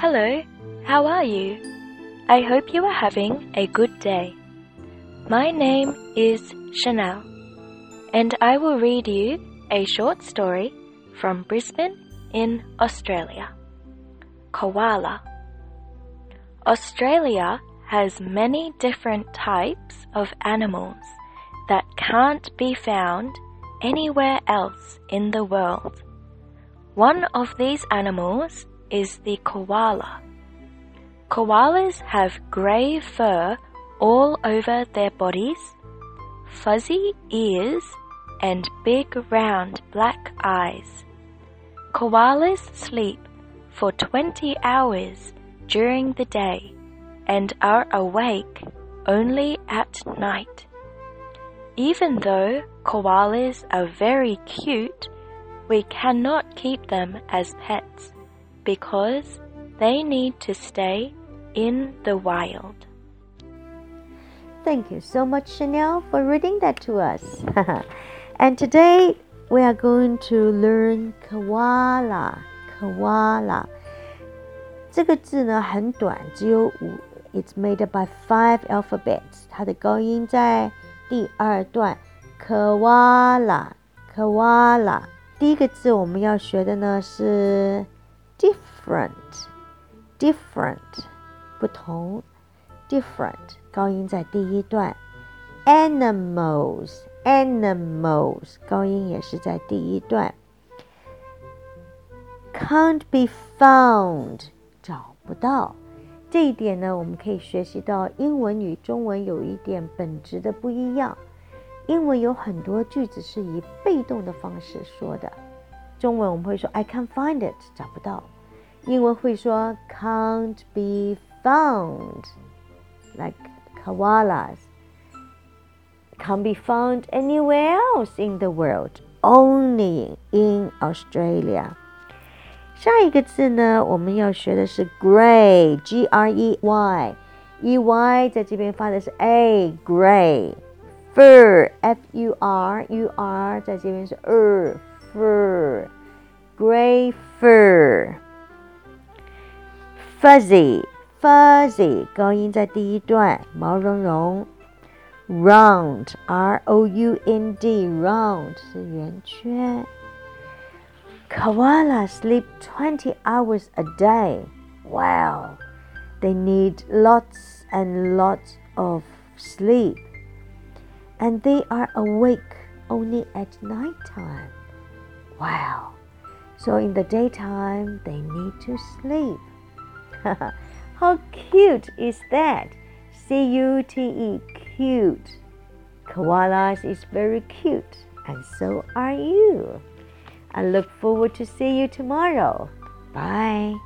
Hello, how are you? I hope you are having a good day. My name is Chanel, and I will read you a short story from Brisbane in Australia. Koala. Australia has many different types of animals that can't be found anywhere else in the world. One of these animals is the koala. Koalas have grey fur all over their bodies, fuzzy ears, and big round black eyes. Koalas sleep for 20 hours during the day and are awake only at night. Even though koalas are very cute, we cannot keep them as pets because they need to stay in the wild. Thank you so much, Chanel, for reading that to us. and today we are going to learn koala. Koala 这个字呢很短，只有五。It's made up by five alphabets. 它的高音在第二段。Koala，koala。第一个字我们要学的呢是 different，different，不同，different，高音在第一段。animals，animals，高音也是在第一段。can't be found，找不到。这一点呢，我们可以学习到英文与中文有一点本质的不一样。英文有很多句子是以被动的方式说的，中文我们会说 I can't find it，找不到。英文会说 can't be found，like koalas can't be found anywhere else in the world，only in Australia。下一个字呢，我们要学的是 gray，g r e y，e y 在这边发的是 a，gray。fur f u r u r 在这边是 er fur gray fur fuzzy fuzzy 高音在第一段毛茸茸 round r o u n d round 是圆圈 Koala sleep 20 hours a day. Wow. They need lots and lots of sleep and they are awake only at night time. Wow. So in the daytime, they need to sleep. How cute is that? C U T E, cute. Koalas is very cute, and so are you. I look forward to see you tomorrow. Bye.